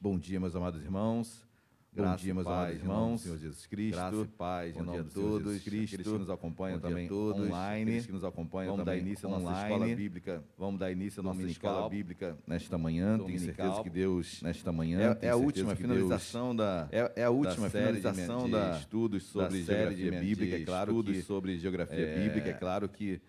Bom dia, meus amados irmãos. Bom dia, meus amados irmãos. Senhor Jesus Cristo. Graça e paz Bom em dia nome a de todos. Cristo. Aqueles que nos acompanham Bom também todos. online. Aqueles que nos acompanham Vamos dar também início à nossa escola bíblica. Vamos dar início à nossa escola bíblica nesta manhã. Tenho Dominical. certeza que Deus, nesta manhã, É- é tenho a última finalização da- é, é a última da série de finalização minha- da de estudos sobre da geografia de bíblica. de É claro estudos que sobre geografia é, bíblica. É claro que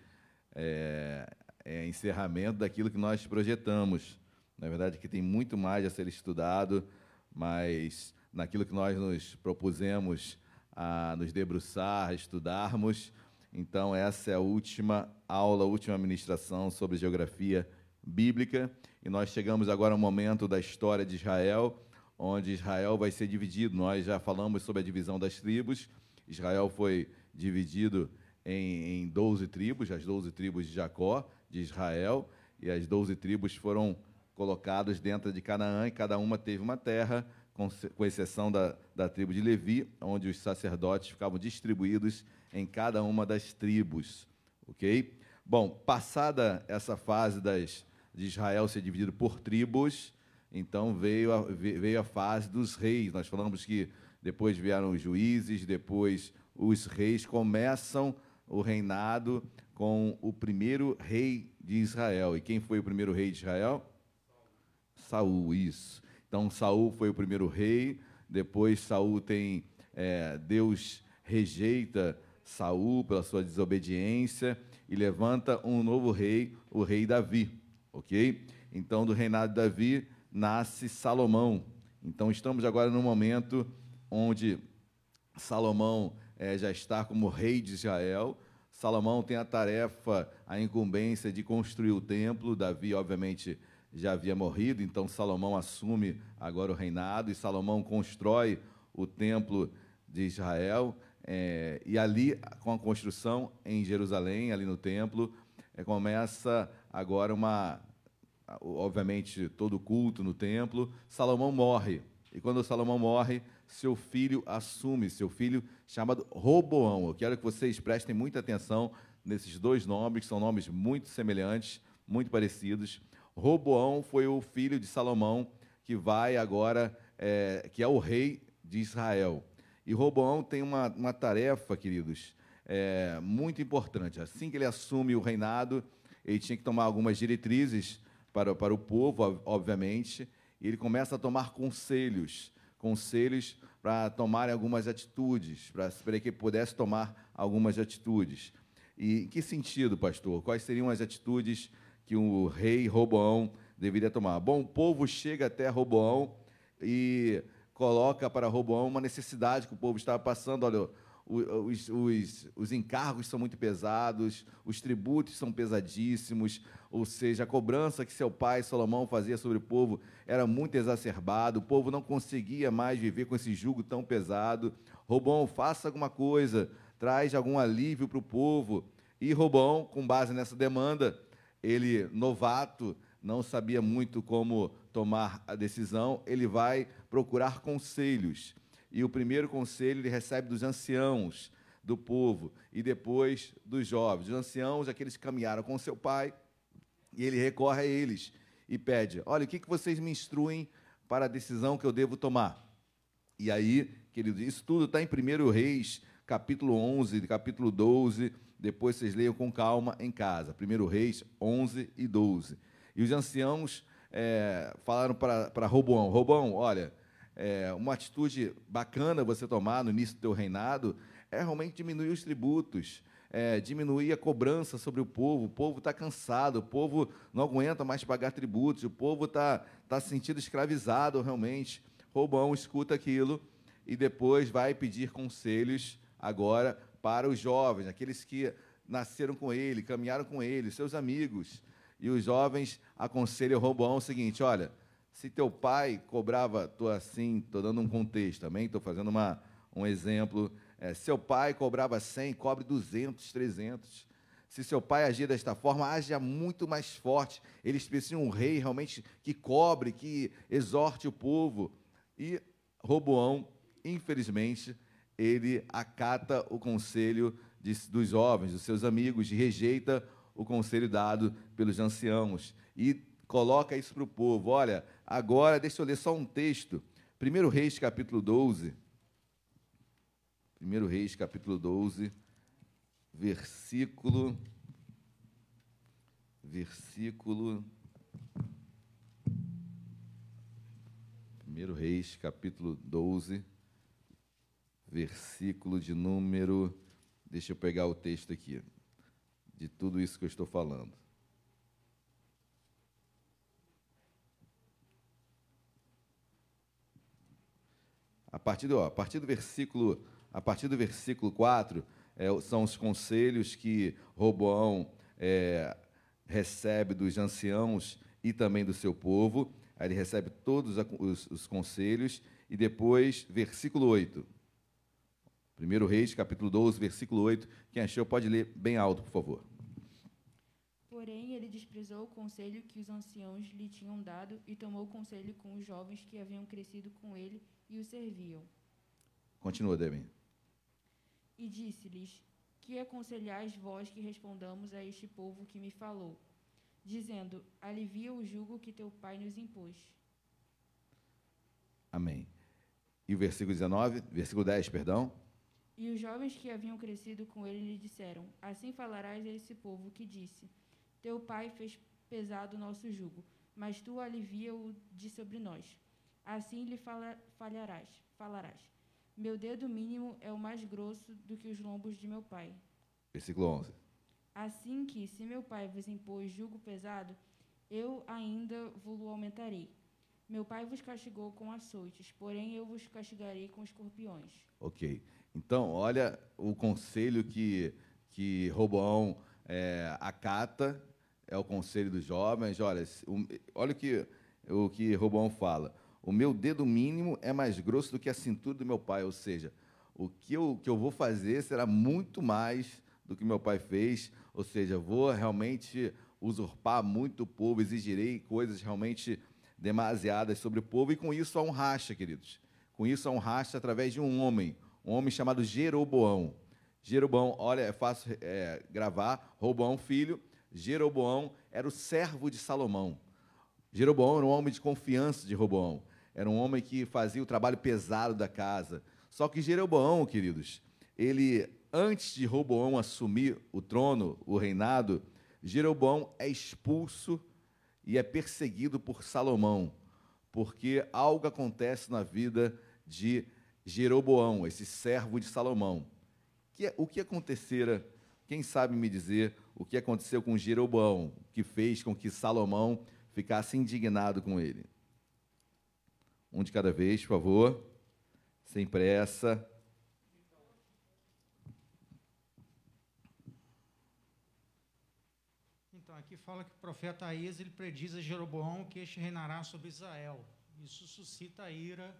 é, é encerramento daquilo que nós projetamos. Na verdade, que tem muito mais a ser estudado, mas naquilo que nós nos propusemos a nos debruçar, a estudarmos. Então, essa é a última aula, a última ministração sobre geografia bíblica. E nós chegamos agora ao momento da história de Israel, onde Israel vai ser dividido. Nós já falamos sobre a divisão das tribos. Israel foi dividido em, em 12 tribos, as 12 tribos de Jacó, de Israel, e as 12 tribos foram colocadas dentro de Canaã, e cada uma teve uma terra, com, com exceção da, da tribo de Levi, onde os sacerdotes ficavam distribuídos em cada uma das tribos. Ok? Bom, passada essa fase das, de Israel ser dividido por tribos, então veio a, ve- veio a fase dos reis. Nós falamos que depois vieram os juízes, depois os reis começam o reinado com o primeiro rei de Israel. E quem foi o primeiro rei de Israel? Saul, isso. Então Saul foi o primeiro rei. Depois Saul tem é, Deus rejeita Saul pela sua desobediência e levanta um novo rei, o rei Davi, ok? Então do reinado de Davi nasce Salomão. Então estamos agora no momento onde Salomão eh, já está como rei de Israel. Salomão tem a tarefa, a incumbência de construir o templo. Davi, obviamente, já havia morrido, então Salomão assume agora o reinado e Salomão constrói o templo de Israel. eh, e ali, com a construção em Jerusalém, ali no templo, eh, começa agora uma, obviamente, todo o culto no templo. Salomão morre. E quando Salomão morre, seu filho assume, seu filho chamado Roboão. Eu quero que vocês prestem muita atenção nesses dois nomes, que são nomes muito semelhantes, muito parecidos. Roboão foi o filho de Salomão, que vai agora, é, que é o rei de Israel. E Roboão tem uma, uma tarefa, queridos, é, muito importante. Assim que ele assume o reinado, ele tinha que tomar algumas diretrizes para, para o povo, ob- obviamente, e ele começa a tomar conselhos, conselhos para tomarem algumas atitudes, para, para que pudesse tomar algumas atitudes. E em que sentido, pastor? Quais seriam as atitudes que o rei Roboão deveria tomar? Bom, o povo chega até Roboão e coloca para Roboão uma necessidade que o povo estava passando. Olha, os, os, os encargos são muito pesados, os tributos são pesadíssimos, ou seja, a cobrança que seu pai Salomão fazia sobre o povo era muito exacerbado, o povo não conseguia mais viver com esse jugo tão pesado. Roboão, faça alguma coisa, traz algum alívio para o povo. E Roboão, com base nessa demanda, ele, novato, não sabia muito como tomar a decisão, ele vai procurar conselhos. E o primeiro conselho ele recebe dos anciãos do povo e depois dos jovens. Os anciãos, aqueles que caminharam com seu pai, e ele recorre a eles e pede: Olha, o que vocês me instruem para a decisão que eu devo tomar? E aí, querido, isso tudo está em 1 Reis, capítulo 11, capítulo 12. Depois vocês leiam com calma em casa. 1 Reis 11 e 12. E os anciãos eh, falaram para Roboão: Roboão, olha, é, uma atitude bacana você tomar no início do teu reinado é realmente diminuir os tributos, é, diminuir a cobrança sobre o povo. O povo está cansado, o povo não aguenta mais pagar tributos, o povo está tá se sentindo escravizado realmente. Roboão escuta aquilo e depois vai pedir conselhos agora para os jovens, aqueles que nasceram com ele, caminharam com ele, seus amigos. E os jovens aconselham Roboão o seguinte: olha, se teu pai cobrava, estou assim, estou dando um contexto também, estou fazendo uma, um exemplo. É, seu pai cobrava 100, cobre 200, 300. Se seu pai agia desta forma, haja muito mais forte. Eles precisam de um rei realmente que cobre, que exorte o povo. E Roboão, infelizmente, ele acata o conselho de, dos jovens, dos seus amigos, e rejeita o conselho dado pelos anciãos. E coloca isso para o povo. Olha, agora, deixa eu ler só um texto. 1 Reis, capítulo 12. 1 Reis, capítulo 12, versículo. Versículo. 1 Reis, capítulo 12, versículo de número. Deixa eu pegar o texto aqui, de tudo isso que eu estou falando. A partir do, ó, a partir do versículo, a partir do versículo 4, é, são os conselhos que Roboão é, recebe dos anciãos e também do seu povo. Ele recebe todos os, os conselhos. E depois, versículo 8. 1 Reis, capítulo 12, versículo 8. Quem achou pode ler bem alto, por favor. Porém, ele desprezou o conselho que os anciãos lhe tinham dado e tomou conselho com os jovens que haviam crescido com ele e o serviam. Continua, Demi. E disse-lhes: Que aconselhais vós que respondamos a este povo que me falou, dizendo: Alivia o jugo que teu pai nos impôs. Amém. E o versículo 19, versículo 10, perdão. E os jovens que haviam crescido com ele lhe disseram: Assim falarás a esse povo que disse: Teu pai fez pesado o nosso jugo, mas tu alivia-o de sobre nós. Assim lhe fala, falharás, falarás. Meu dedo mínimo é o mais grosso do que os lombos de meu pai. Versículo 11. Assim que, se meu pai vos impôs jugo pesado, eu ainda vos aumentarei. Meu pai vos castigou com açoites, porém eu vos castigarei com escorpiões. Ok. Então, olha o conselho que, que Roboão é, acata, é o conselho dos jovens. Olha, olha o que, o que Roboão fala. O meu dedo mínimo é mais grosso do que a cintura do meu pai, ou seja, o que eu, que eu vou fazer será muito mais do que meu pai fez, ou seja, vou realmente usurpar muito o povo, exigirei coisas realmente demasiadas sobre o povo, e com isso há um racha, queridos. Com isso há um racha através de um homem, um homem chamado Jeroboão. Jeroboão, olha, é fácil é, gravar, Roboão, filho, Jeroboão era o servo de Salomão. Jeroboão era um homem de confiança de Roboão. Era um homem que fazia o trabalho pesado da casa. Só que Jeroboão, queridos, ele, antes de Roboão assumir o trono, o reinado, Jeroboão é expulso e é perseguido por Salomão, porque algo acontece na vida de Jeroboão, esse servo de Salomão. É, o que acontecera? Quem sabe me dizer o que aconteceu com Jeroboão, que fez com que Salomão ficasse indignado com ele? Um de cada vez, por favor. Sem pressa. Então, aqui fala que o profeta Aías ele prediz a Jeroboão que este reinará sobre Israel. Isso suscita a ira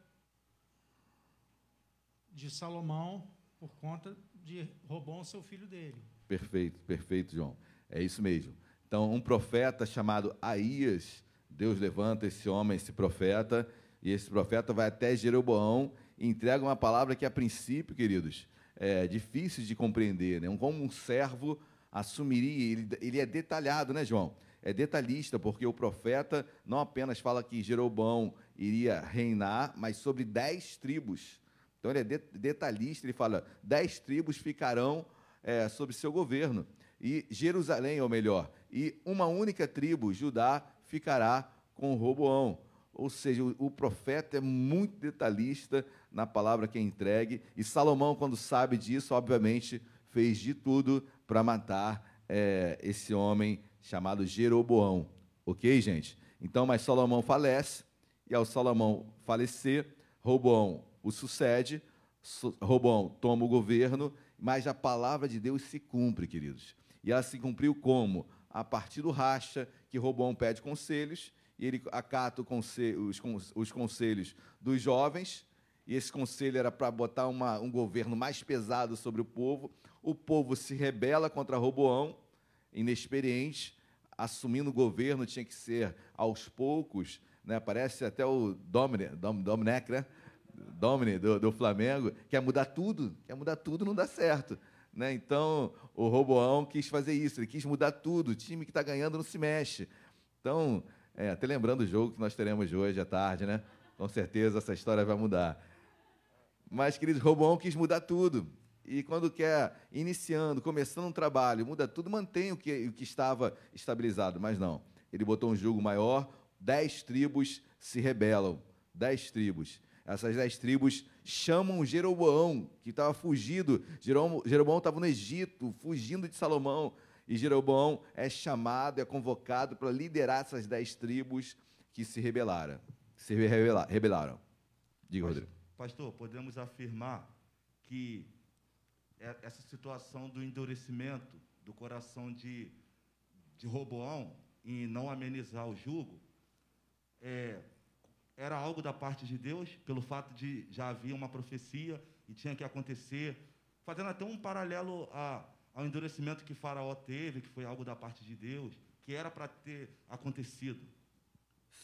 de Salomão por conta de Robão, seu filho dele. Perfeito, perfeito, João. É isso mesmo. Então, um profeta chamado Aías, Deus levanta esse homem, esse profeta, e esse profeta vai até Jeroboão e entrega uma palavra que, a princípio, queridos, é difícil de compreender. Né? Como um servo assumiria, ele, ele é detalhado, né, João? É detalhista, porque o profeta não apenas fala que Jeroboão iria reinar, mas sobre dez tribos. Então ele é de, detalhista, ele fala: dez tribos ficarão é, sob seu governo. E Jerusalém, ou melhor, e uma única tribo, Judá, ficará com Roboão. Ou seja, o, o, profeta é muito detalhista na palavra que é entregue, e Salomão, quando sabe disso, obviamente fez de tudo para matar é, esse homem chamado Jeroboão. Ok, gente? Então, mas Salomão falece, e ao Salomão falecer, Roboão o sucede, Roboão toma o governo, mas a palavra de Deus se cumpre, queridos. E ela se cumpriu como? A partir do racha, que Roboão pede conselhos, e ele acata os, os conselhos dos jovens, e esse conselho era para botar uma, um governo mais pesado sobre o povo. O povo se rebela contra Roboão, inexperiente, assumindo o governo tinha que ser aos poucos, né? parece até o Domine, Dom, Domenech, né? Domine do, do, Flamengo, quer mudar tudo, quer mudar tudo, não dá certo. Né? Então, o Roboão quis fazer isso, ele quis mudar tudo, o time que está ganhando não se mexe. Então, É, até lembrando o jogo que nós teremos hoje à tarde, né? Com certeza essa história vai mudar. Mas, queridos, Roboão quis mudar tudo. E quando quer, iniciando, começando um trabalho, muda tudo, mantém o que, o que estava estabilizado. Mas não. Ele botou um jugo maior, dez tribos se rebelam. Dez tribos. Essas dez tribos chamam Jeroboão, que estava fugido. Jeroboão estava no Egito, fugindo de Salomão. E Jeroboão é chamado, é convocado para liderar essas dez tribos que se rebelaram. Se rebelaram. Diga, Rodrigo. Pastor, podemos afirmar que é, essa situação do endurecimento do coração de, de Roboão em não amenizar o jugo é, era algo da parte de Deus, pelo fato de já havia uma profecia e tinha que acontecer, fazendo até um paralelo a, ao endurecimento que Faraó teve, que foi algo da parte de Deus, que era para ter acontecido.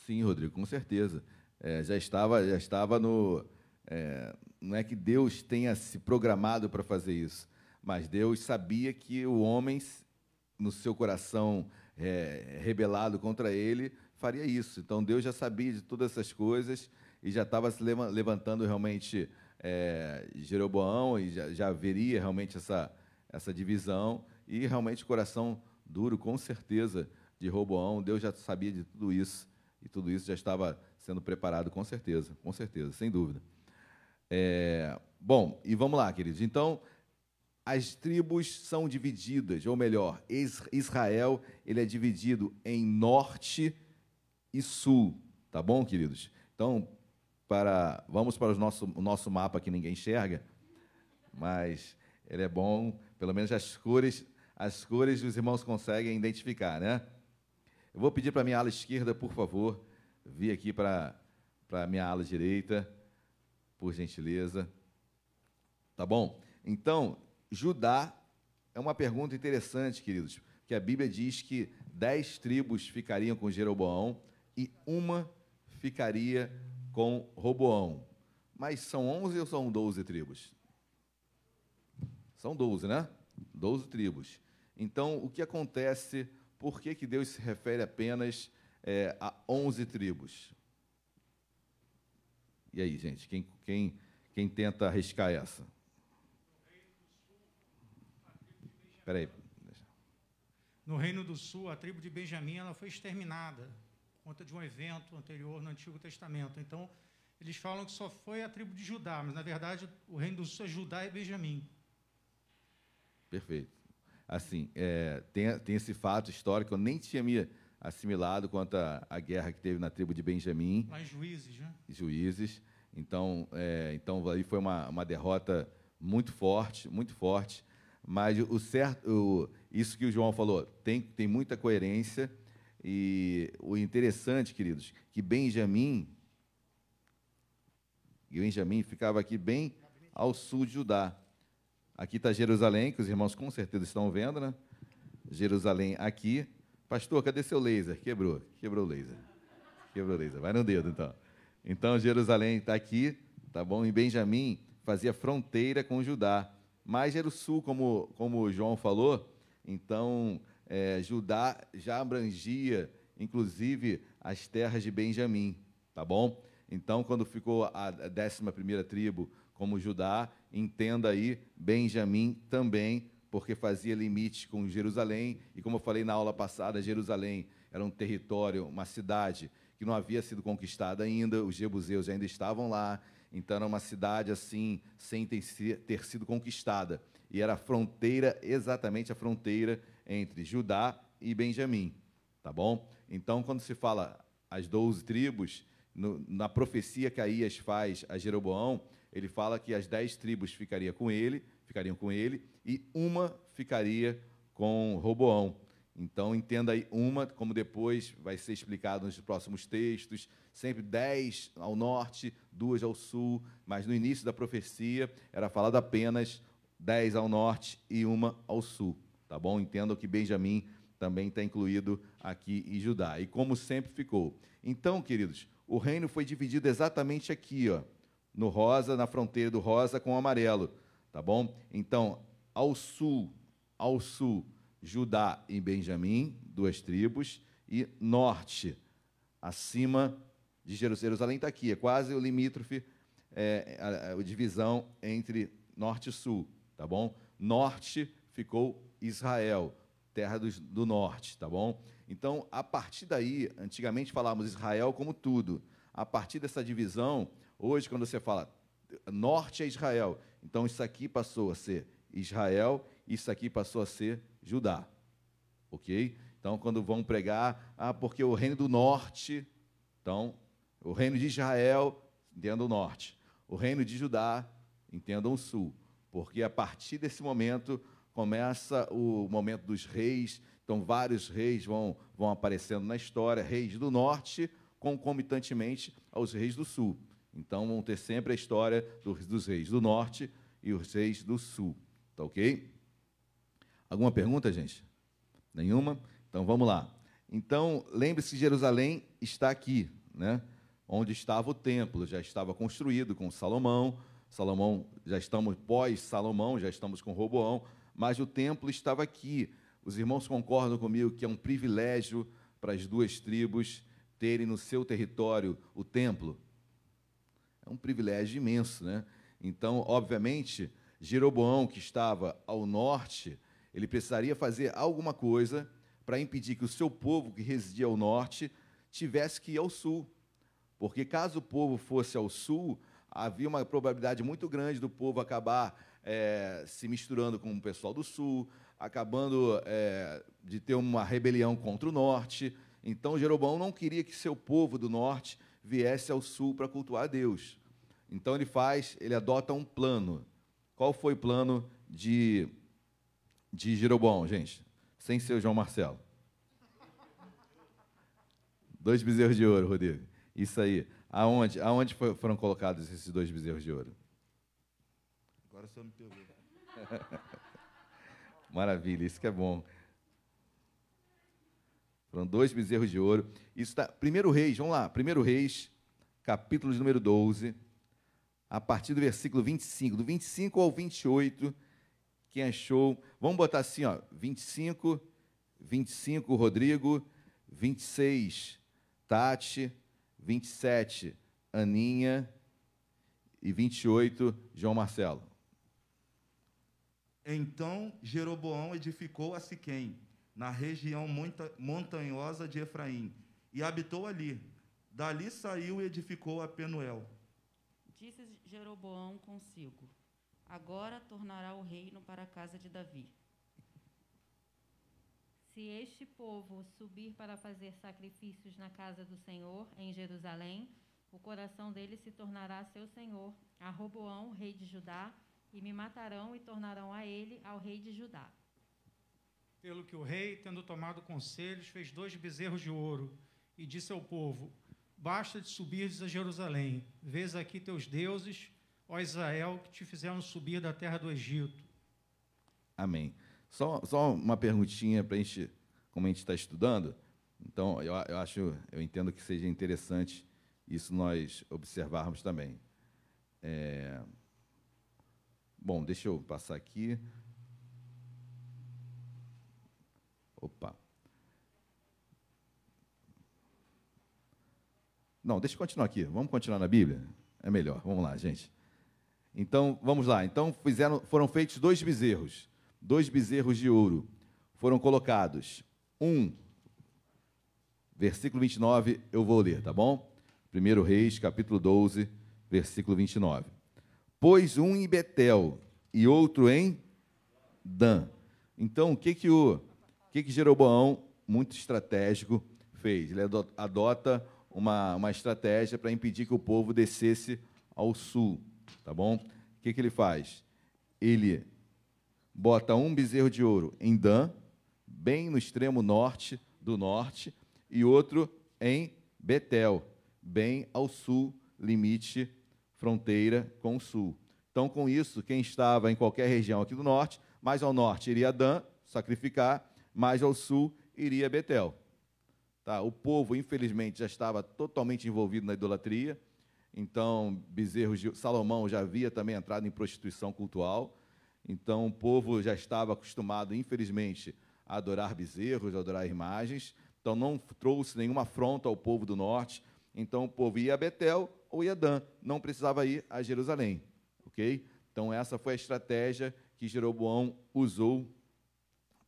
Sim, Rodrigo, com certeza. É, já estava, já estava no. É, não é que Deus tenha se programado para fazer isso, mas Deus sabia que o homem, no seu coração é, rebelado contra ele, faria isso. Então Deus já sabia de todas essas coisas e já estava se levantando realmente é, Jeroboão e já, já haveria realmente essa, essa divisão e realmente coração duro, com certeza, de Roboão. Deus já sabia de tudo isso e tudo isso já estava sendo preparado, com certeza, com certeza, sem dúvida. É, bom, e vamos lá, queridos. Então, as tribos são divididas, ou melhor, Israel ele é dividido em norte e sul, tá bom, queridos? Então, para vamos para o nosso, o nosso mapa que ninguém enxerga, mas ele é bom, pelo menos as cores, as cores os irmãos conseguem identificar, né? Eu vou pedir para a minha ala esquerda, por favor, vir aqui para a minha ala direita, por gentileza. Tá bom? Então, Judá é uma pergunta interessante, queridos, que a Bíblia diz que dez tribos ficariam com Jeroboão e uma ficaria com Roboão. Mas são onze ou são doze tribos? São doze, né? Doze tribos. Então, o que acontece? Por que, que Deus se refere apenas é, a onze tribos? E aí, gente, quem, quem, quem tenta arriscar essa? Espera. No Reino do Sul, a tribo de Benjamim ela foi exterminada conta de um evento anterior no Antigo Testamento. Então, eles falam que só foi a tribo de Judá, mas na verdade o Reino do Sul é Judá e Benjamim. Perfeito. Assim, é, tem, tem esse fato histórico, eu nem tinha me assimilado quanto à guerra que teve na tribo de Benjamim. Lá em Juízes, né? Juízes. Então, é, então aí foi uma, uma derrota muito forte, muito forte. Mas o certo, o, isso que o João falou, tem, tem muita coerência. E o interessante, queridos, que Benjamim, Benjamim ficava aqui bem ao sul de Judá. Aqui está Jerusalém, que os irmãos com certeza estão vendo, né? Jerusalém aqui. Pastor, cadê seu laser? Quebrou, quebrou o laser. Quebrou o laser. Vai no dedo, então. Então, Jerusalém está aqui, tá bom? E Benjamim fazia fronteira com Judá. Mas era o sul, como, como o João falou. Então, é, Judá já abrangia, inclusive, as terras de Benjamim, tá bom? Então, quando ficou a décima primeira tribo como Judá, entenda aí Benjamim também, porque fazia limite com Jerusalém, e como eu falei na aula passada, Jerusalém era um território, uma cidade que não havia sido conquistada ainda, os jebuseus ainda estavam lá, então era uma cidade assim, sem ter sido conquistada. E era a fronteira, exatamente a fronteira entre Judá e Benjamim, tá bom? Então, quando se fala as doze tribos, no, na profecia que Aías faz a Jeroboão, ele fala que as dez tribos ficariam com ele, ficariam com ele, e uma ficaria com Roboão. Então, entenda aí uma, como depois vai ser explicado nos próximos textos, sempre dez ao norte, duas ao sul, mas no início da profecia era falado apenas dez ao norte e uma ao sul. Tá bom? Entendam que Benjamim também está incluído aqui em Judá. E como sempre ficou. Então, queridos, o reino foi dividido exatamente aqui, ó, no rosa, na fronteira do rosa com o amarelo. Tá bom? Então, ao sul, ao sul, Judá e Benjamim, duas tribos, e norte, acima de Jerusalém. Jerusalém está aqui, é quase o limítrofe, é, a, a, a divisão entre norte e sul, tá bom? Norte ficou Israel, terra do, do norte, tá bom? Então, a partir daí, antigamente falávamos Israel como tudo. A partir dessa divisão, hoje, quando você fala norte é Israel, então isso aqui passou a ser Israel, isso aqui passou a ser Judá. Ok? Então, quando vão pregar, ah, porque o reino do norte, então, o reino de Israel, entendam o norte. O reino de Judá, entendam o sul. Porque a partir desse momento começa o momento dos reis. Então, vários reis vão, vão aparecendo na história, reis do norte, concomitantemente aos reis do sul. Então, vão ter sempre a história dos, dos reis do norte e os reis do sul. Tá ok? Alguma pergunta, gente? Nenhuma? Então vamos lá. Então, lembre-se que Jerusalém está aqui, né? onde estava o templo, já estava construído com Salomão. Salomão, já estamos pós-Salomão, já estamos com Roboão, mas o templo estava aqui. Os irmãos concordam comigo que é um privilégio para as duas tribos terem no seu território o templo? É um privilégio imenso, né? Então, obviamente, Jeroboão, que estava ao norte, ele precisaria fazer alguma coisa para impedir que o seu povo, que residia ao norte, tivesse que ir ao sul. Porque caso o povo fosse ao sul, havia uma probabilidade muito grande do povo acabar é, se misturando com o pessoal do sul, acabando é, de ter uma rebelião contra o norte. Então, Jeroboão não queria que seu povo do norte viesse ao sul para cultuar a Deus. Então, ele faz, ele adota um plano. Qual foi o plano de, de Jeroboão, gente? sem ser o João Marcelo. Dois bezerros de ouro, Rodrigo. Isso aí. Aonde, aonde foram colocados esses dois bezerros de ouro? Agora só me pegou. Maravilha, isso que é bom. Foram dois bezerros de ouro. Isso está. Primeiro Reis, vamos lá. Primeiro Reis, capítulo de número 12, a partir do versículo 25. Do 25 ao 28 quem achou? Vamos botar assim, ó, 25, 25 Rodrigo, 26 Tati, 27 Aninha e 28 João Marcelo. Então Jeroboão edificou a Siquém, na região montanhosa de Efraim, e habitou ali. Dali saiu e edificou a Penuel. Disse Jeroboão consigo: agora tornará o reino para a casa de Davi. Se este povo subir para fazer sacrifícios na casa do Senhor, em Jerusalém, o coração dele se tornará seu senhor, a Roboão, rei de Judá, e me matarão e tornarão a ele, ao rei de Judá. Pelo que o rei, tendo tomado conselhos, fez dois bezerros de ouro e disse ao povo: Basta de subires a Jerusalém, vês aqui teus deuses, ó Israel, que te fizeram subir da terra do Egito. Amém. Só, só uma perguntinha para a gente, como a gente está estudando. Então, eu, eu acho, eu entendo que seja interessante isso nós observarmos também. É... Bom, deixa eu passar aqui. Opa. Não, deixa eu continuar aqui. Vamos continuar na Bíblia? É melhor. Vamos lá, gente. Então, vamos lá. Então, fizeram, foram feitos dois bezerros, dois bezerros de ouro. Foram colocados. Um, versículo 29, eu vou ler, tá bom? 1 Reis, capítulo 12, versículo 29. Pôs um em Betel e outro em Dan. Então, o que que o que que Jeroboão, muito estratégico, fez? Ele adota uma, uma estratégia para impedir que o povo descesse ao sul tá bom? O que, que ele faz? Ele bota um bezerro de ouro em Dan, bem no extremo norte do norte, e outro em Betel, bem ao sul, limite, fronteira com o sul. Então, com isso, quem estava em qualquer região aqui do norte, mais ao norte iria Dan, sacrificar, mais ao sul iria Betel. Tá? O povo, infelizmente, já estava totalmente envolvido na idolatria, então, bezerros de Salomão já havia também entrado em prostituição cultural. Então, o povo já estava acostumado, infelizmente, a adorar bezerros, a adorar imagens. Então não trouxe nenhuma afronta ao povo do norte. Então o povo ia a Betel ou ia a Dan, não precisava ir a Jerusalém, ok? Então essa foi a estratégia que Jeroboão usou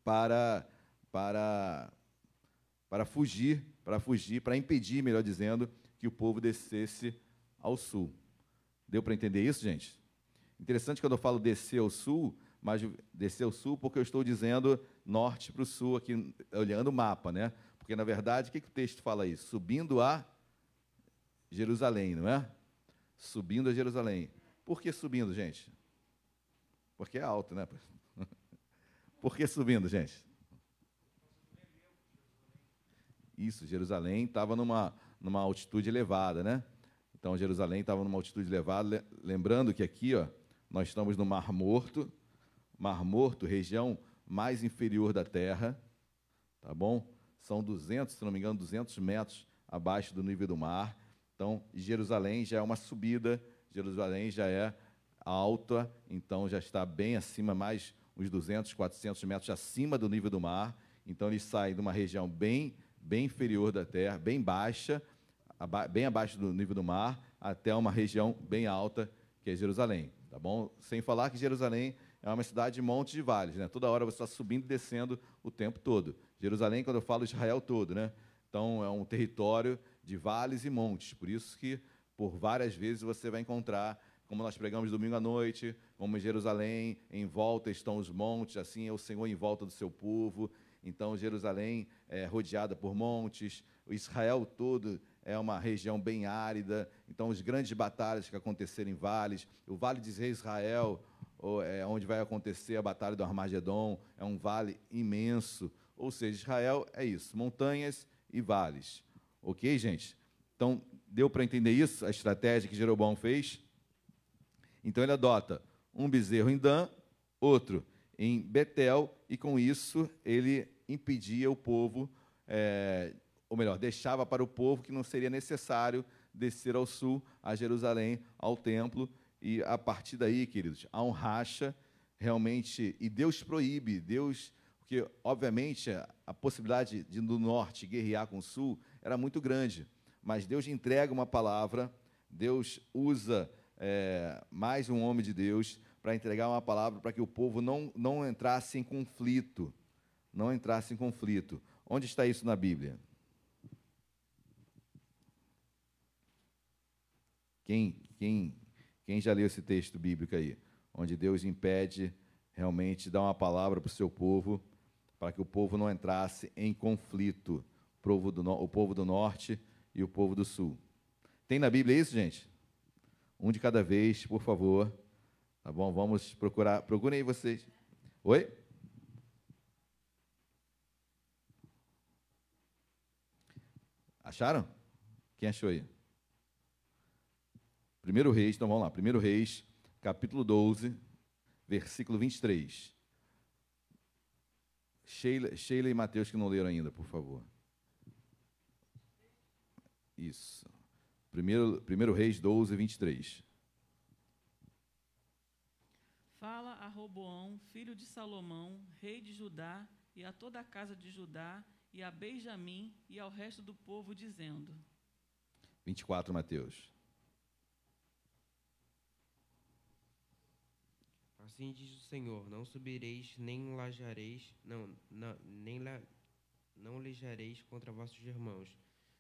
para para para fugir, para fugir, para impedir, melhor dizendo, que o povo descesse ao sul. Deu para entender isso, gente? Interessante quando eu falo descer ao sul, mas descer ao sul porque eu estou dizendo norte para o sul aqui, olhando o mapa, né? Porque na verdade, o que, que o texto fala aí? Subindo a Jerusalém, não é? Subindo a Jerusalém. Por que subindo, gente? Porque é alto, né? Por que subindo, gente? Isso, Jerusalém estava numa, numa altitude elevada, né? Então, Jerusalém estava numa altitude elevada. Lembrando que aqui, ó, nós estamos no Mar Morto. Mar Morto, região mais inferior da Terra, tá bom? São 200, se não me engano, 200 metros abaixo do nível do mar. Então, Jerusalém já é uma subida, Jerusalém já é alta, então já está bem acima, mais uns 200, 400 metros acima do nível do mar. Então, ele sai de uma região bem, bem inferior da terra, bem baixa, bem abaixo do nível do mar, até uma região bem alta, que é Jerusalém. Tá bom? Sem falar que Jerusalém é uma cidade de montes de vales, né? Toda hora você está subindo e descendo o tempo todo. Jerusalém, quando eu falo Israel todo, né? Então, é um território de vales e montes. Por isso que, por várias vezes, você vai encontrar, como nós pregamos domingo à noite, como em Jerusalém, em volta estão os montes, assim é o Senhor em volta do seu povo. Então, Jerusalém é rodeada por montes, Israel todo é uma região bem árida. Então, as grandes batalhas que aconteceram em vales, o Vale de Israel, é onde vai acontecer a Batalha do Armagedon, é um vale imenso. Ou seja, Israel é isso, montanhas e vales. Ok, gente? Então, deu para entender isso, a estratégia que Jeroboão fez? Então, ele adota um bezerro em Dan, outro em Betel, e com isso ele impedia o povo, é, ou melhor, deixava para o povo que não seria necessário descer ao sul, a Jerusalém, ao templo, e a partir daí, queridos, há um racha realmente, e Deus proíbe, Deus, porque obviamente a possibilidade de no norte guerrear com o sul era muito grande. Mas Deus entrega uma palavra, Deus usa é, mais um homem de Deus para entregar uma palavra para que o povo não, não entrasse em conflito. Não entrasse em conflito. Onde está isso na Bíblia? Quem, quem, quem já leu esse texto bíblico aí? Onde Deus impede realmente dar uma palavra para o seu povo, para que o povo não entrasse em conflito povo do, o povo do norte e o povo do sul. Tem na Bíblia isso, gente? Um de cada vez, por favor. Tá bom? Vamos procurar. Procurem aí vocês. Oi? Acharam? Quem achou aí? Primeiro Reis, então vamos lá. Primeiro Reis, capítulo 12, versículo 23. Sheila, Sheila e Mateus que não leram ainda, por favor. Isso. Primeiro, primeiro Reis 12, 23. Fala a Roboão, filho de Salomão, rei de Judá, e a toda a casa de Judá, e a Benjamim, e ao resto do povo, dizendo: 24, Mateus. Assim diz o Senhor: Não subireis, nem lajareis, não, não nem la, não lejareis contra vossos irmãos,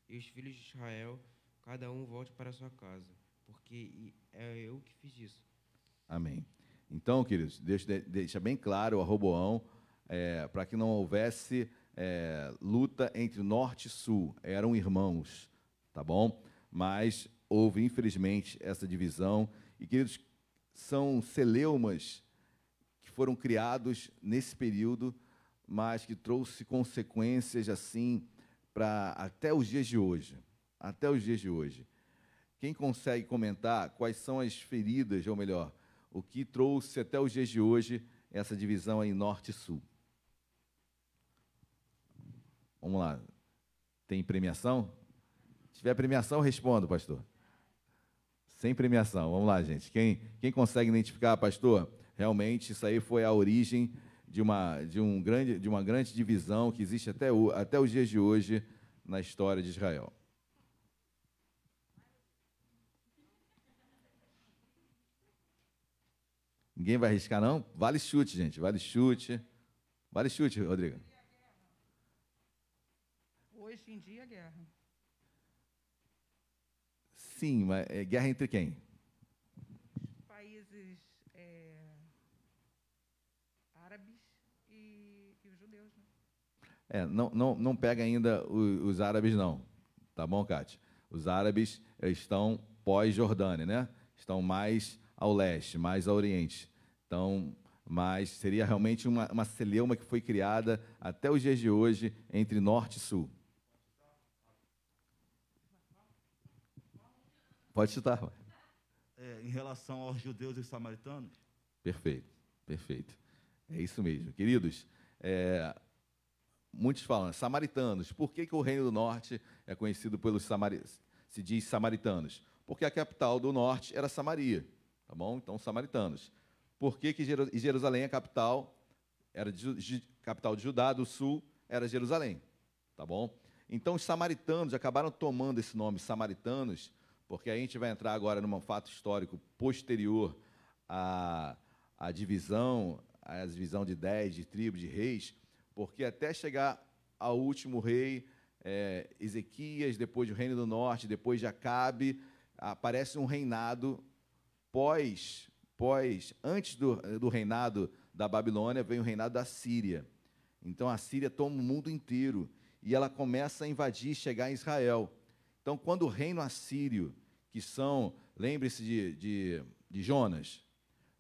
e os filhos de Israel, cada um volte para a sua casa, porque é eu que fiz isso. Amém. Então, queridos, deixa, deixa bem claro a Roboão, é, para que não houvesse é, luta entre norte e sul, eram irmãos, tá bom? Mas houve, infelizmente, essa divisão, e, queridos, são celeumas que foram criados nesse período, mas que trouxe consequências assim para até os dias de hoje. Até os dias de hoje. Quem consegue comentar quais são as feridas, ou melhor, o que trouxe até os dias de hoje essa divisão em norte e sul? Vamos lá. Tem premiação? Se tiver premiação, respondo, pastor. Sem premiação. Vamos lá, gente. Quem, quem consegue identificar, pastor? Realmente, isso aí foi a origem de uma, de um grande, de uma grande divisão que existe até, o, até os dias de hoje na história de Israel. Ninguém vai arriscar, não? Vale chute, gente. Vale chute. Vale chute, Rodrigo. Hoje em dia, guerra. Sim, mas é guerra entre quem? Países é, árabes e, e, os judeus. Né? É, não, não, não pega ainda os, os árabes, não. Tá bom, Cátia? Os árabes estão pós-Jordânia, né? Estão mais ao leste, mais ao oriente. Então, mas seria realmente uma, uma celeuma que foi criada até os dias de hoje entre norte e sul. Pode chutar. É, em relação aos judeus e samaritanos? Perfeito, perfeito. É isso mesmo. Queridos, é, muitos falam, samaritanos. Por que, que o Reino do Norte é conhecido pelos samaritanos? Se diz samaritanos. Porque a capital do norte era Samaria. Tá bom? Então, samaritanos. Por que, que Jerusalém é capital? Era de, capital de Judá, do sul era Jerusalém. Tá bom? Então os samaritanos acabaram tomando esse nome samaritanos, porque a gente vai entrar agora num fato histórico posterior à, à divisão, à divisão de dez, de tribos, de reis, porque até chegar ao último rei, é, Ezequias, depois do reino do norte, depois de Acabe, aparece um reinado pós Após, antes do, do reinado da Babilônia, vem o reinado da Síria. Então a Síria toma o mundo inteiro e ela começa a invadir, chegar em Israel. Então, quando o reino assírio, que são, lembre-se de, de, de, Jonas,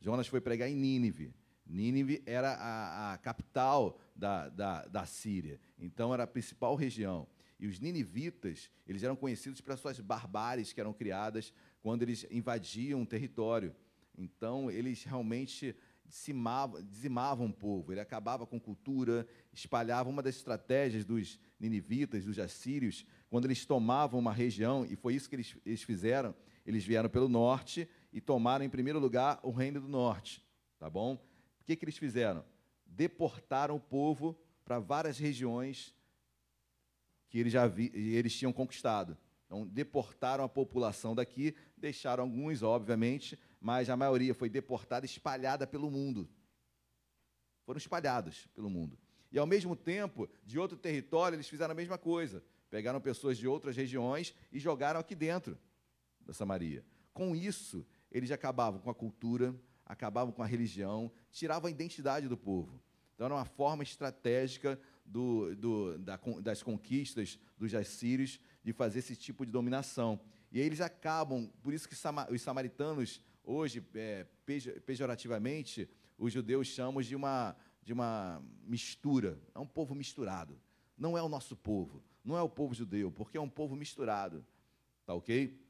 Jonas foi pregar em Nínive. Nínive era a, a capital da, da, da Síria, então era a principal região. E os ninivitas, eles eram conhecidos pelas suas barbáries que eram criadas quando eles invadiam um território. Então, eles realmente dizimavam, dizimavam o povo, ele acabava com cultura, espalhava uma das estratégias dos ninivitas, dos assírios, quando eles tomavam uma região, e foi isso que eles, eles fizeram, eles vieram pelo norte e tomaram, em primeiro lugar, o reino do norte, tá bom? O que, que eles fizeram? Deportaram o povo para várias regiões que eles já vi, eles tinham conquistado. Então, deportaram a população daqui, deixaram alguns, obviamente, mas a maioria foi deportada, espalhada pelo mundo. Foram espalhados pelo mundo. E, ao mesmo tempo, de outro território, eles fizeram a mesma coisa. Pegaram pessoas de outras regiões e jogaram aqui dentro da Samaria. Com isso, eles acabavam com a cultura, acabavam com a religião, tiravam a identidade do povo. Então, era uma forma estratégica do, do, da, das conquistas dos assírios de fazer esse tipo de dominação. E aí eles acabam, por isso que os samaritanos hoje, é, pejorativamente, os judeus chamam de uma, de uma mistura. É um povo misturado. Não é o nosso povo. Não é o povo judeu, porque é um povo misturado. Tá ok?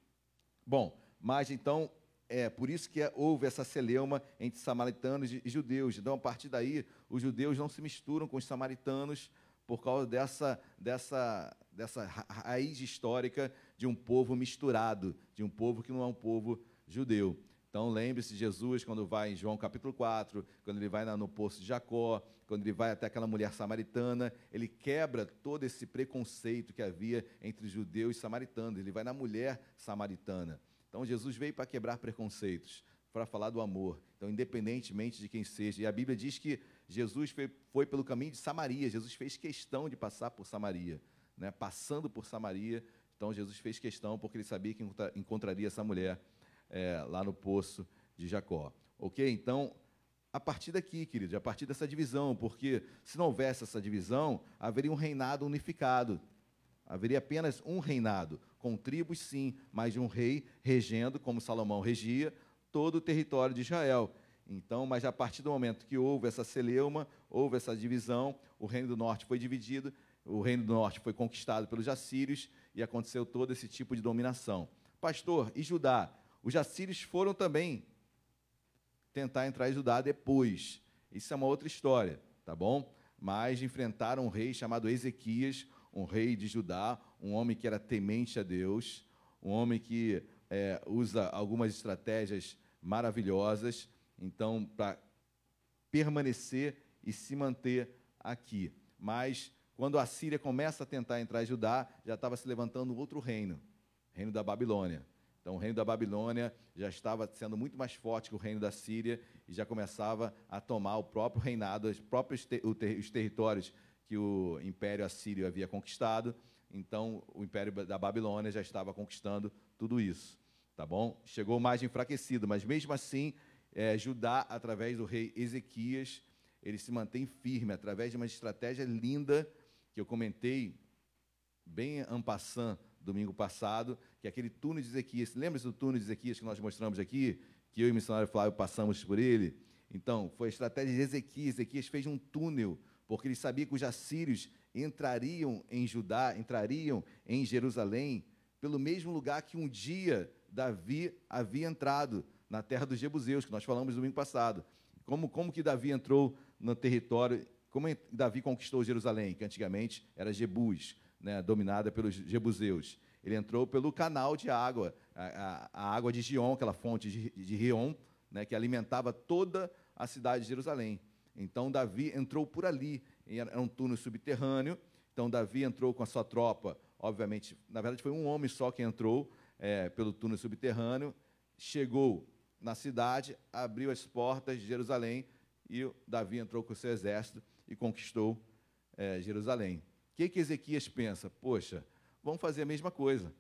Bom, mas então, é por isso que houve essa celeuma entre samaritanos e judeus. Então, a partir daí, os judeus não se misturam com os samaritanos por causa dessa, dessa, dessa raiz histórica de um povo misturado, de um povo que não é um povo judeu. Então, lembre-se de Jesus quando vai em João capítulo 4, quando ele vai no poço de Jacó, quando ele vai até aquela mulher samaritana, ele quebra todo esse preconceito que havia entre judeus e samaritanos. Ele vai na mulher samaritana. Então, Jesus veio para quebrar preconceitos, para falar do amor. Então, independentemente de quem seja. E a Bíblia diz que Jesus foi, foi pelo caminho de Samaria. Jesus fez questão de passar por Samaria. Né? Passando por Samaria. Então, Jesus fez questão porque ele sabia que encontraria essa mulher é, lá no poço de Jacó. Ok? Então, a partir daqui, queridos, a partir dessa divisão, porque se não houvesse essa divisão, haveria um reinado unificado. Haveria apenas um reinado, com tribos sim, mas de um rei regendo, como Salomão regia, todo o território de Israel. Então, mas a partir do momento que houve essa celeuma, houve essa divisão, o reino do norte foi dividido, o reino do norte foi conquistado pelos assírios e aconteceu todo esse tipo de dominação. Pastor, e Judá? Os assírios foram também tentar entrar em Judá depois. Isso é uma outra história, tá bom? Mas enfrentaram um rei chamado Ezequias, um rei de Judá, um homem que era temente a Deus, um homem que é, usa algumas estratégias maravilhosas, então, para permanecer e se manter aqui. Mas quando a Síria começa a tentar entrar em Judá, já estava se levantando outro reino, reino da Babilônia. Então, o reino da Babilônia já estava sendo muito mais forte que o reino da Síria e já começava a tomar o próprio reinado, os próprios ter, os territórios que o Império Assírio havia conquistado. Então, o Império da Babilônia já estava conquistando tudo isso. Tá bom? Chegou mais enfraquecido, mas mesmo assim, é, Judá, através do rei Ezequias, ele se mantém firme através de uma estratégia linda que eu comentei bem ampassant domingo passado, que é aquele túnel de Ezequias. Lembra-se do túnel de Ezequias que nós mostramos aqui? Que eu e o missionário Flávio passamos por ele? Então, foi a estratégia de Ezequias. Ezequias fez um túnel, porque ele sabia que os assírios entrariam em Judá, entrariam em Jerusalém, pelo mesmo lugar que um dia Davi havia entrado, na terra dos Jebuseus, que nós falamos domingo passado. Como, como que Davi entrou no território como Davi conquistou Jerusalém, que antigamente era Jebus, né, dominada pelos Jebuseus? Ele entrou pelo canal de água, a, a, a água de Gion, aquela fonte de, de Rion, né, que alimentava toda a cidade de Jerusalém. Então Davi entrou por ali, era um túnel subterrâneo. Então Davi entrou com a sua tropa, obviamente, na verdade foi um homem só que entrou é, pelo túnel subterrâneo, chegou na cidade, abriu as portas de Jerusalém e Davi entrou com o seu exército e conquistou é, Jerusalém. O que, que Ezequias pensa? Poxa, vamos fazer a mesma coisa.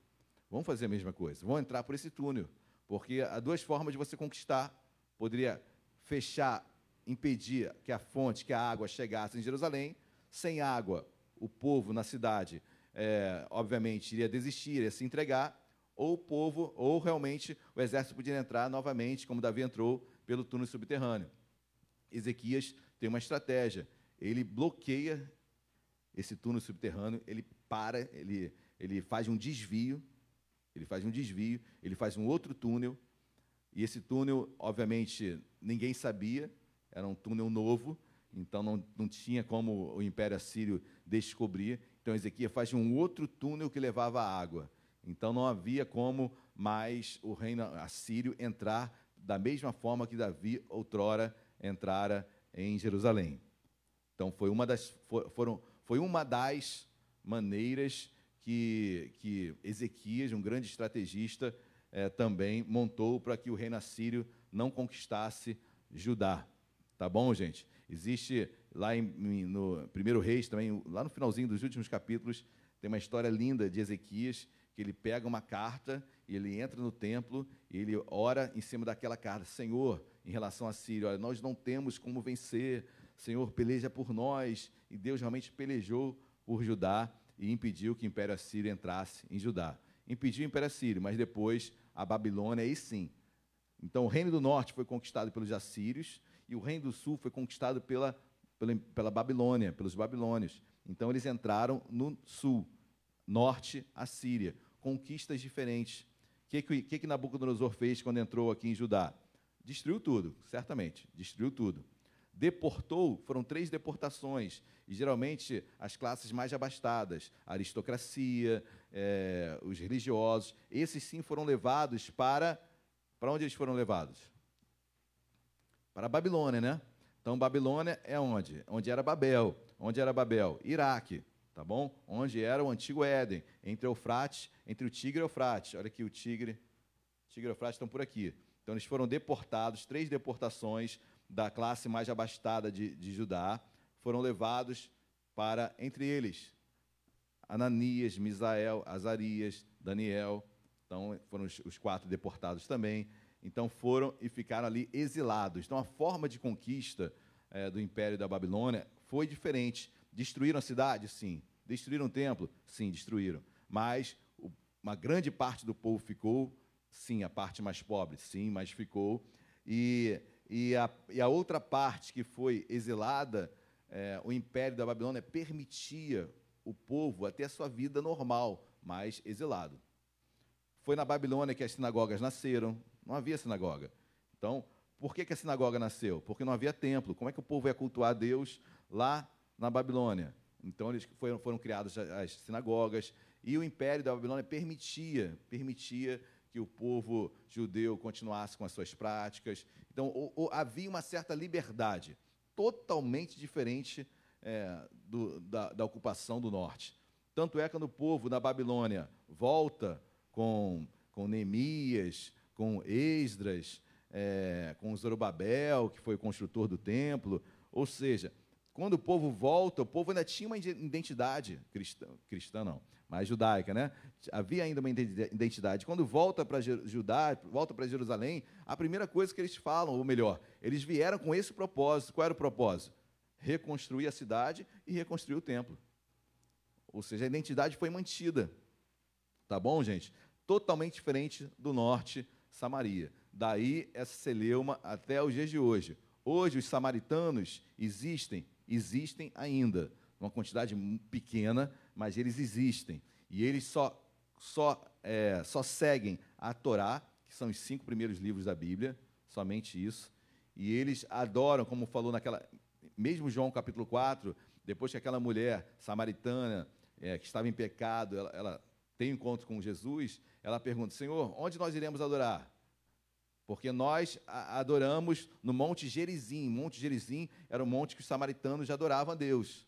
Vamos fazer a mesma coisa. Vamos entrar por esse túnel. Porque há duas formas de você conquistar. Poderia fechar, impedir que a fonte, que a água chegasse em Jerusalém. Sem água, o povo na cidade, é, obviamente, iria desistir, iria se entregar. Ou o povo, ou realmente o exército podia entrar novamente, como Davi entrou, pelo túnel subterrâneo. Ezequias tem uma estratégia ele bloqueia esse túnel subterrâneo, ele para, ele, ele faz um desvio, ele faz um desvio, ele faz um outro túnel, e esse túnel, obviamente, ninguém sabia, era um túnel novo, então não, não tinha como o Império Assírio descobrir. Então Ezequias faz um outro túnel que levava água. Então não havia como mais o reino assírio entrar da mesma forma que Davi outrora entrara em Jerusalém. Então foi uma das, foram, foi uma das maneiras que, que Ezequias, um grande estrategista, é, também montou para que o reino assírio não conquistasse Judá. Tá bom, gente? Existe lá em, no primeiro Reis também, lá no finalzinho dos últimos capítulos, tem uma história linda de Ezequias que ele pega uma carta e ele entra no templo e ele ora em cima daquela carta, Senhor, em relação a Síria, olha, nós não temos como vencer, Senhor, peleja por nós. E Deus realmente pelejou por Judá e impediu que o Império Assírio entrasse em Judá. Impediu o Império Assírio, mas depois a Babilônia, aí sim. Então, o Reino do Norte foi conquistado pelos assírios e o Reino do Sul foi conquistado pela, pela, pela Babilônia, pelos babilônios. Então, eles entraram no Sul, Norte, Assíria. Conquistas diferentes. O que, que, que Nabucodonosor fez quando entrou aqui em Judá? Destruiu tudo, certamente, destruiu tudo deportou, foram três deportações, e geralmente as classes mais abastadas, a aristocracia, é, os religiosos, esses sim foram levados para. Para onde eles foram levados? Para a Babilônia, né? Então, Babilônia é onde? Onde era Babel. Onde era Babel? Iraque, tá bom? Onde era o antigo Éden, entre Eufrates, entre o Tigre e Eufrates. Olha aqui, o Tigre, Tigre e Eufrates estão por aqui. Então, eles foram deportados, três deportações da classe mais abastada de, de Judá, foram levados para, entre eles, Ananias, Misael, Azarias, Daniel, então foram os, os quatro deportados também. Então foram e ficaram ali exilados. Então a forma de conquista é, do Império da Babilônia foi diferente. Destruíram a cidade? Sim. Destruíram o templo? Sim, destruíram. Mas o, uma grande parte do povo ficou? Sim, a parte mais pobre? Sim, mas ficou. E e a, e a outra parte que foi exilada, é, o império da Babilônia permitia o povo a ter a sua vida normal, mas exilado. Foi na Babilônia que as sinagogas nasceram, não havia sinagoga. Então, por que, que a sinagoga nasceu? Porque não havia templo. Como é que o povo ia cultuar Deus lá na Babilônia? Então, eles foram, foram criadas as sinagogas, e o império da Babilônia permitia, permitia que o povo judeu continuasse com as suas práticas. Então, havia uma certa liberdade. totalmente diferente é, do, da, da ocupação do norte. Tanto é que quando o povo da Babilônia volta com, com Neemias, com Esdras, é, com Zorobabel, que foi o construtor do templo, ou seja, quando o povo volta, o povo ainda tinha uma identidade cristã, cristã não, mas judaica, né? Havia ainda uma identidade. Quando volta para Judá, volta para Jerusalém, a primeira coisa que eles falam, ou melhor, eles vieram com esse propósito. Qual era o propósito? Reconstruir a cidade e reconstruir o templo. Ou seja, a identidade foi mantida. Tá bom, gente? Totalmente diferente do norte, Samaria. Daí essa celeuma até os dias de hoje. Hoje os samaritanos existem existem ainda, uma quantidade pequena, mas eles existem. E eles só, só, é, só seguem a Torá, que são os cinco primeiros livros da Bíblia, somente isso. E eles adoram, como falou naquela. Mesmo João capítulo 4, depois que aquela mulher samaritana é, que estava em pecado, ela, ela tem um encontro com Jesus, ela pergunta: Senhor, onde nós iremos adorar? Porque nós adoramos no Monte Gerizim. Monte Gerizim era o monte que os samaritanos já adoravam a Deus.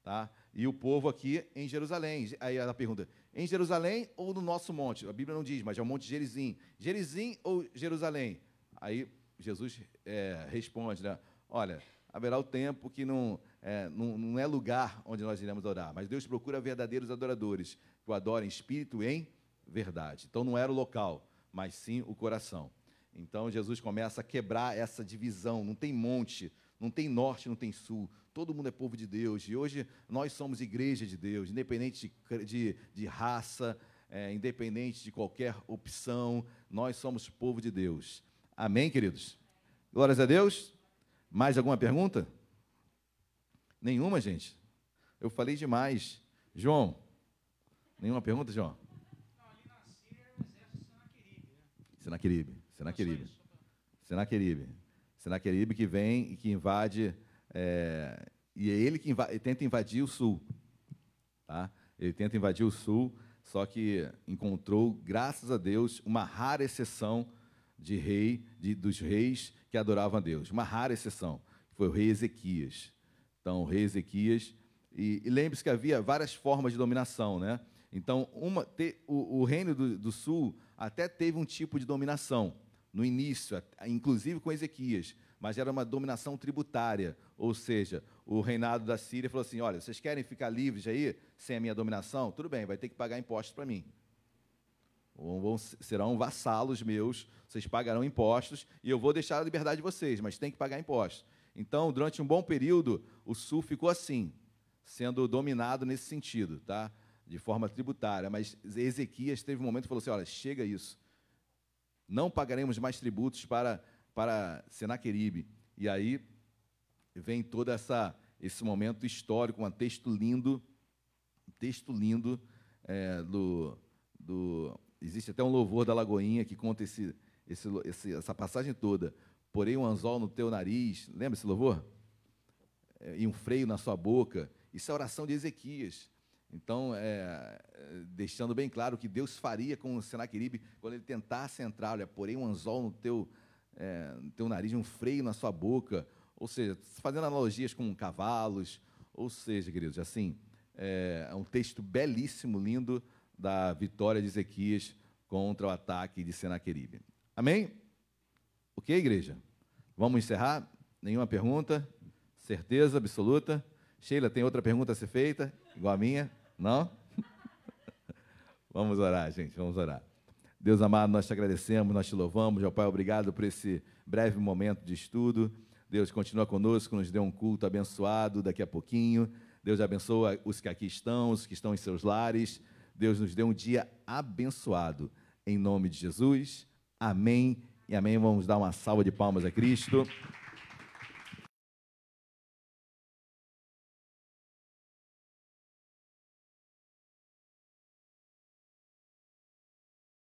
Tá? E o povo aqui em Jerusalém. Aí ela pergunta: em Jerusalém ou no nosso monte? A Bíblia não diz, mas é o Monte Gerizim. Gerizim ou Jerusalém? Aí Jesus é, responde: né? olha, haverá o tempo que não é, não, não é lugar onde nós iremos adorar, mas Deus procura verdadeiros adoradores que o adorem em espírito em verdade. Então não era o local, mas sim o coração. Então Jesus começa a quebrar essa divisão. Não tem monte, não tem norte, não tem sul. Todo mundo é povo de Deus. E hoje nós somos igreja de Deus, independente de, de, de raça, é, independente de qualquer opção, nós somos povo de Deus. Amém, queridos? Glórias a Deus. Mais alguma pergunta? Nenhuma, gente? Eu falei demais. João, nenhuma pergunta, João? Não, ali na Síria era o exército Senaqueribe. Né? Senaqueribe. Senaqueribe. Senaqueribe. Senaqueribe que vem e que invade, é, e é ele que invade, tenta invadir o sul. Tá? Ele tenta invadir o sul, só que encontrou, graças a Deus, uma rara exceção de rei, de, dos reis que adoravam a Deus. Uma rara exceção. Foi o rei Ezequias. Então, o rei Ezequias. E, e lembre-se que havia várias formas de dominação, né? Então, uma, te, o, o, reino do, do sul até teve um tipo de dominação no início, inclusive com Ezequias, mas era uma dominação tributária, ou seja, o reinado da Síria falou assim: olha, vocês querem ficar livres aí, sem a minha dominação? Tudo bem, vai ter que pagar impostos para mim. Ou serão vassalos meus, vocês pagarão impostos e eu vou deixar a liberdade de vocês, mas tem que pagar impostos. Então, durante um bom período, o sul ficou assim, sendo dominado nesse sentido, tá? de forma tributária. Mas Ezequias teve um momento e falou assim: olha, chega isso não pagaremos mais tributos para, para Senaqueribe. E aí vem todo essa, esse momento histórico, um texto lindo, texto lindo é, do, do. Existe até um louvor da Lagoinha que conta esse, esse, esse, essa passagem toda. Porém, um anzol no teu nariz, lembra esse louvor? É, e um freio na sua boca. Isso é a oração de Ezequias. Então, é, deixando bem claro que Deus faria com o Senaqueribe quando ele tentasse entrar, olha, porém um anzol no teu, é, no teu nariz, um freio na sua boca, ou seja, fazendo analogias com cavalos, ou seja, queridos, assim, é, é um texto belíssimo, lindo, da vitória de Ezequias contra o ataque de Senaqueribe. Amém? Ok, igreja? Vamos encerrar? Nenhuma pergunta? Certeza absoluta? Sheila, tem outra pergunta a ser feita, igual a minha? Não? vamos orar, gente, vamos orar. Deus amado, nós te agradecemos, nós te louvamos. Meu Pai, obrigado por esse breve momento de estudo. Deus continua conosco, nos dê um culto abençoado daqui a pouquinho. Deus abençoa os que aqui estão, os que estão em seus lares. Deus nos dê um dia abençoado. Em nome de Jesus. Amém e amém. Vamos dar uma salva de palmas a Cristo.